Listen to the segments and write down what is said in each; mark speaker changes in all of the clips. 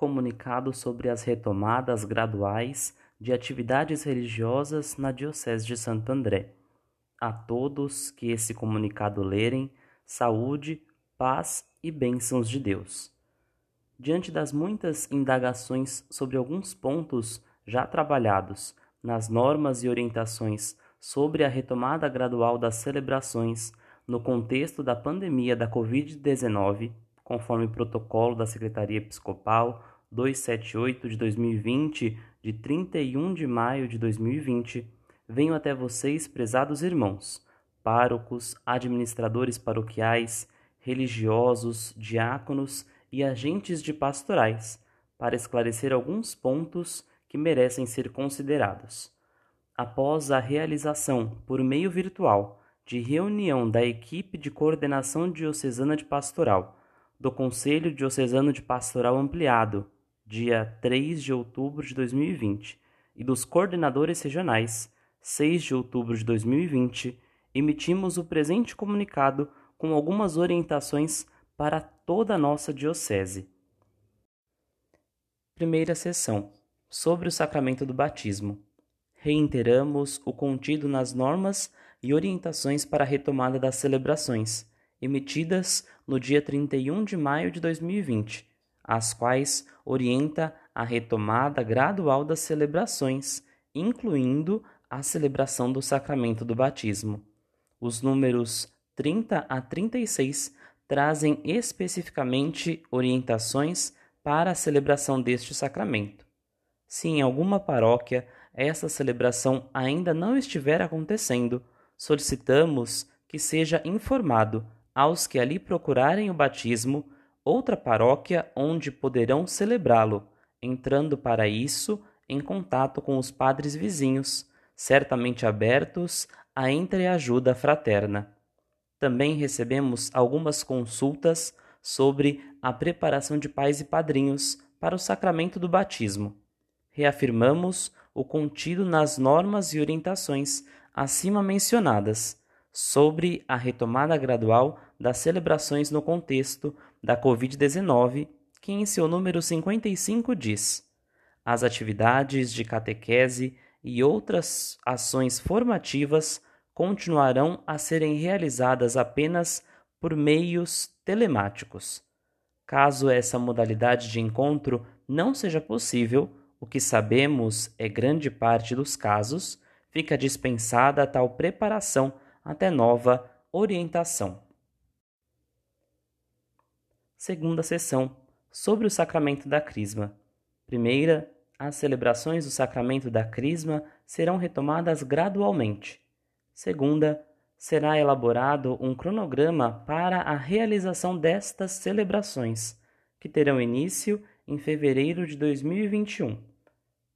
Speaker 1: comunicado sobre as retomadas graduais de atividades religiosas na Diocese de Santo André. A todos que esse comunicado lerem, saúde, paz e bênçãos de Deus. Diante das muitas indagações sobre alguns pontos já trabalhados nas normas e orientações sobre a retomada gradual das celebrações no contexto da pandemia da Covid-19, conforme protocolo da Secretaria Episcopal 278 de 2020, de 31 de maio de 2020, venho até vocês, prezados irmãos, párocos, administradores paroquiais, religiosos, diáconos e agentes de pastorais, para esclarecer alguns pontos que merecem ser considerados. Após a realização, por meio virtual, de reunião da equipe de coordenação diocesana de pastoral, do Conselho Diocesano de Pastoral Ampliado, dia 3 de outubro de 2020, e dos coordenadores regionais, 6 de outubro de 2020, emitimos o presente comunicado com algumas orientações para toda a nossa Diocese. Primeira sessão sobre o sacramento do batismo. Reiteramos o contido nas normas e orientações para a retomada das celebrações, emitidas no dia 31 de maio de 2020, as quais orienta a retomada gradual das celebrações, incluindo a celebração do sacramento do batismo. Os números 30 a 36 trazem especificamente orientações para a celebração deste sacramento. Se em alguma paróquia essa celebração ainda não estiver acontecendo, solicitamos que seja informado aos que ali procurarem o batismo outra paróquia onde poderão celebrá-lo, entrando para isso em contato com os padres vizinhos, certamente abertos à entreajuda fraterna. Também recebemos algumas consultas sobre a preparação de pais e padrinhos para o sacramento do batismo reafirmamos o contido nas normas e orientações acima mencionadas sobre a retomada gradual das celebrações no contexto da Covid-19, que em seu número 55 diz: as atividades de catequese e outras ações formativas continuarão a serem realizadas apenas por meios telemáticos. Caso essa modalidade de encontro não seja possível, o que sabemos é grande parte dos casos fica dispensada tal preparação até nova orientação. Segunda sessão sobre o sacramento da Crisma. Primeira, as celebrações do sacramento da Crisma serão retomadas gradualmente. Segunda, será elaborado um cronograma para a realização destas celebrações, que terão início em fevereiro de 2021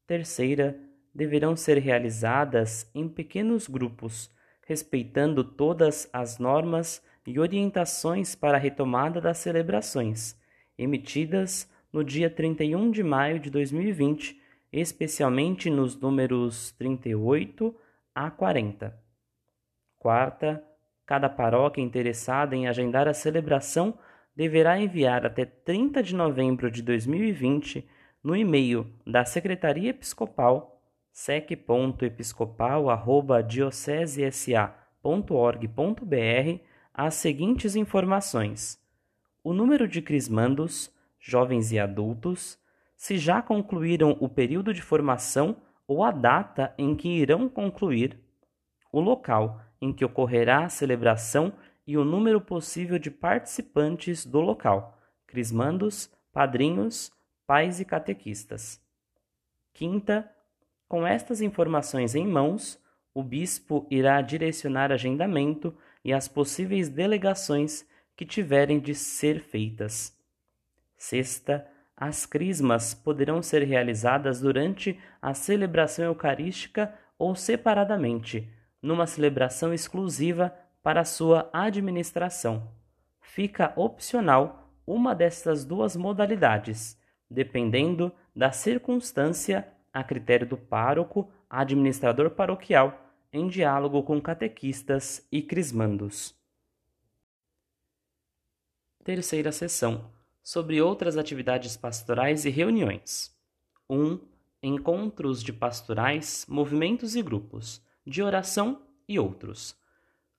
Speaker 1: terceira deverão ser realizadas em pequenos grupos, respeitando todas as normas e orientações para a retomada das celebrações, emitidas no dia 31 de maio de 2020, especialmente nos números 38 a 40. Quarta, cada paróquia interessada em agendar a celebração deverá enviar até 30 de novembro de 2020 no e-mail da Secretaria Episcopal sec.episcopal@diocesesa.org.br as seguintes informações: o número de crismandos, jovens e adultos, se já concluíram o período de formação ou a data em que irão concluir, o local em que ocorrerá a celebração e o número possível de participantes do local, crismandos, padrinhos, pais e catequistas. Quinta, com estas informações em mãos, o bispo irá direcionar agendamento e as possíveis delegações que tiverem de ser feitas. Sexta, as crismas poderão ser realizadas durante a celebração eucarística ou separadamente, numa celebração exclusiva para sua administração. Fica opcional uma destas duas modalidades dependendo da circunstância a critério do pároco, administrador paroquial, em diálogo com catequistas e crismandos. Terceira sessão sobre outras atividades pastorais e reuniões. 1. Um, encontros de pastorais, movimentos e grupos, de oração e outros.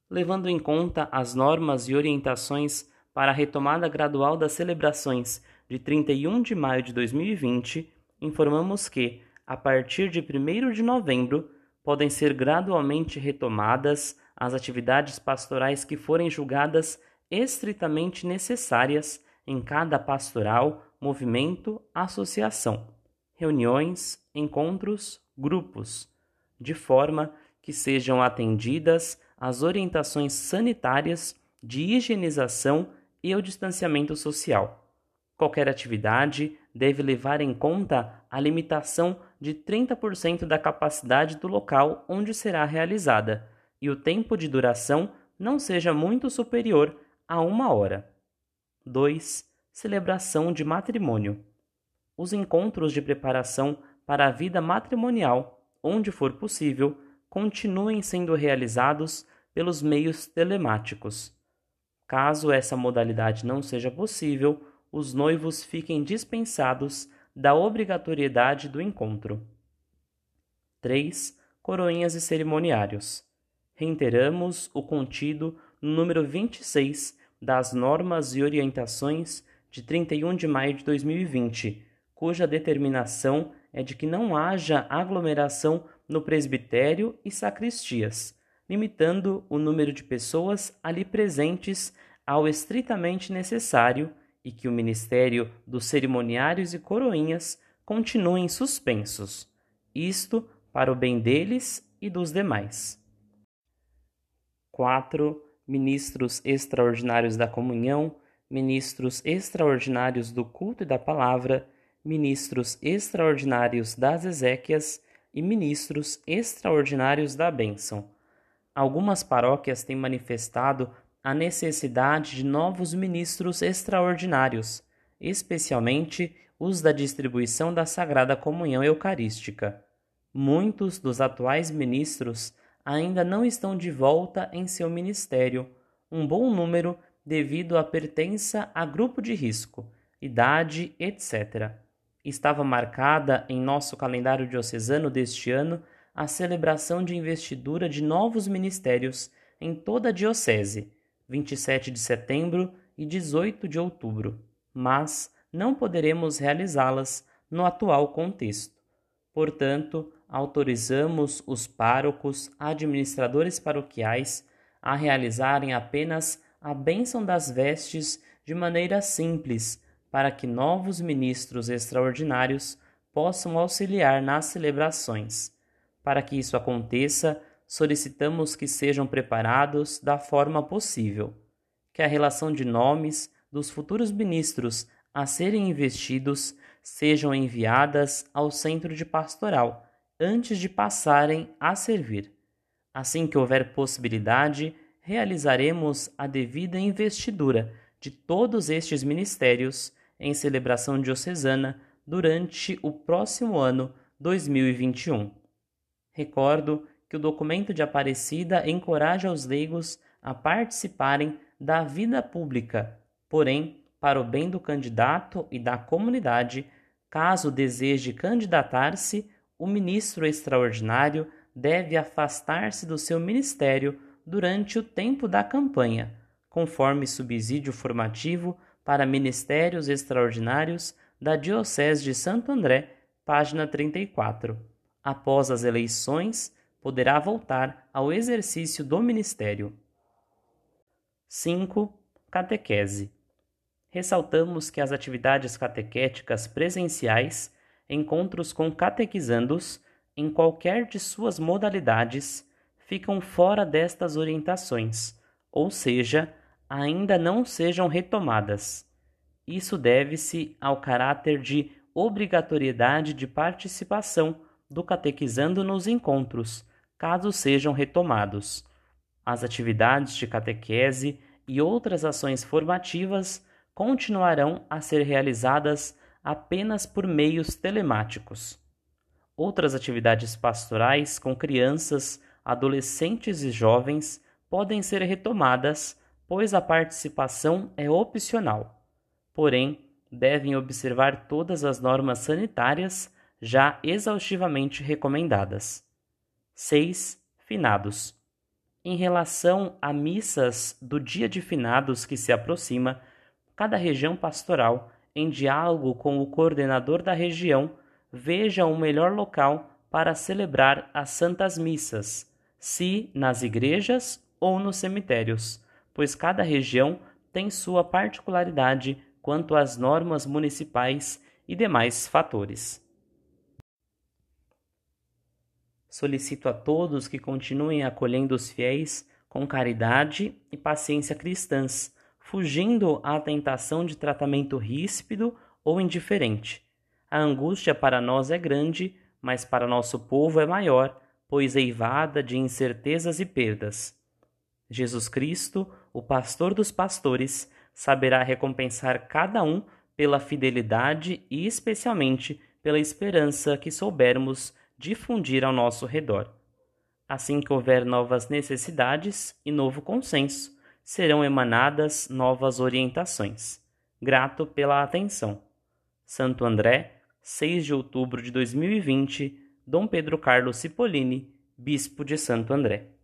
Speaker 1: Levando em conta as normas e orientações para a retomada gradual das celebrações de 31 de maio de 2020, informamos que, a partir de 1 de novembro, podem ser gradualmente retomadas as atividades pastorais que forem julgadas estritamente necessárias em cada pastoral, movimento, associação, reuniões, encontros, grupos, de forma que sejam atendidas as orientações sanitárias de higienização e o distanciamento social. Qualquer atividade deve levar em conta a limitação de 30% da capacidade do local onde será realizada e o tempo de duração não seja muito superior a uma hora. 2. Celebração de matrimônio. Os encontros de preparação para a vida matrimonial, onde for possível, continuem sendo realizados pelos meios telemáticos. Caso essa modalidade não seja possível, os noivos fiquem dispensados da obrigatoriedade do encontro. 3. Coroinhas e cerimoniários. Reiteramos o contido no número 26 das normas e orientações de 31 de maio de 2020, cuja determinação é de que não haja aglomeração no presbitério e sacristias, limitando o número de pessoas ali presentes ao estritamente necessário e que o ministério dos cerimoniários e coroinhas continuem suspensos, isto para o bem deles e dos demais. 4 ministros extraordinários da comunhão, ministros extraordinários do culto e da palavra, ministros extraordinários das exéquias e ministros extraordinários da bênção. Algumas paróquias têm manifestado a necessidade de novos ministros extraordinários, especialmente os da distribuição da Sagrada Comunhão Eucarística. Muitos dos atuais ministros ainda não estão de volta em seu ministério, um bom número devido à pertença a grupo de risco, idade, etc. Estava marcada em nosso calendário diocesano deste ano a celebração de investidura de novos ministérios em toda a diocese, 27 de setembro e 18 de outubro, mas não poderemos realizá-las no atual contexto. Portanto, autorizamos os párocos, administradores paroquiais, a realizarem apenas a bênção das vestes de maneira simples, para que novos ministros extraordinários possam auxiliar nas celebrações. Para que isso aconteça, solicitamos que sejam preparados da forma possível, que a relação de nomes dos futuros ministros a serem investidos sejam enviadas ao centro de pastoral antes de passarem a servir. Assim que houver possibilidade, realizaremos a devida investidura de todos estes ministérios em celebração diocesana durante o próximo ano 2021. Recordo que o documento de Aparecida encoraja os leigos a participarem da vida pública, porém, para o bem do candidato e da comunidade, caso deseje candidatar-se o ministro extraordinário deve afastar-se do seu ministério durante o tempo da campanha, conforme subsídio formativo para ministérios extraordinários da Diocese de Santo André, página 34. Após as eleições, poderá voltar ao exercício do ministério. 5. Catequese. Ressaltamos que as atividades catequéticas presenciais encontros com catequizandos, em qualquer de suas modalidades, ficam fora destas orientações, ou seja, ainda não sejam retomadas. Isso deve-se ao caráter de obrigatoriedade de participação do catequizando nos encontros, caso sejam retomados. As atividades de catequese e outras ações formativas continuarão a ser realizadas apenas por meios telemáticos. Outras atividades pastorais com crianças, adolescentes e jovens podem ser retomadas, pois a participação é opcional. Porém, devem observar todas as normas sanitárias já exaustivamente recomendadas. 6. Finados. Em relação a missas do dia de finados que se aproxima, cada região pastoral, em diálogo com o coordenador da região, veja um melhor local para celebrar as santas missas, se nas igrejas ou nos cemitérios, pois cada região tem sua particularidade quanto às normas municipais e demais fatores. Solicito a todos que continuem acolhendo os fiéis com caridade e paciência cristãs, fugindo à tentação de tratamento ríspido ou indiferente. A angústia para nós é grande, mas para nosso povo é maior, pois eivada de incertezas e perdas. Jesus Cristo, o pastor dos pastores, saberá recompensar cada um pela fidelidade e especialmente pela esperança que soubermos difundir ao nosso redor. Assim que houver novas necessidades e novo consenso, serão emanadas novas orientações. Grato pela atenção. Santo André, 6 de outubro de 2020, Dom Pedro Carlos Cipollini, Bispo de Santo André.